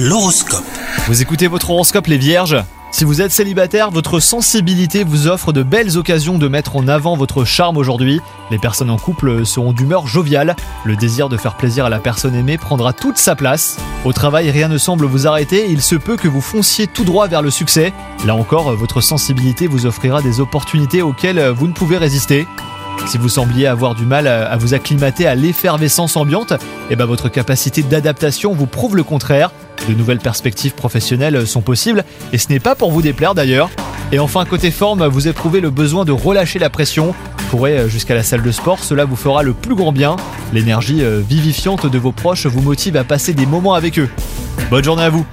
L'horoscope. Vous écoutez votre horoscope les vierges Si vous êtes célibataire, votre sensibilité vous offre de belles occasions de mettre en avant votre charme aujourd'hui. Les personnes en couple seront d'humeur joviale. Le désir de faire plaisir à la personne aimée prendra toute sa place. Au travail, rien ne semble vous arrêter il se peut que vous fonciez tout droit vers le succès. Là encore, votre sensibilité vous offrira des opportunités auxquelles vous ne pouvez résister. Si vous sembliez avoir du mal à vous acclimater à l'effervescence ambiante, eh ben votre capacité d'adaptation vous prouve le contraire. De nouvelles perspectives professionnelles sont possibles et ce n'est pas pour vous déplaire d'ailleurs. Et enfin, côté forme, vous éprouvez le besoin de relâcher la pression. Courez jusqu'à la salle de sport, cela vous fera le plus grand bien. L'énergie vivifiante de vos proches vous motive à passer des moments avec eux. Bonne journée à vous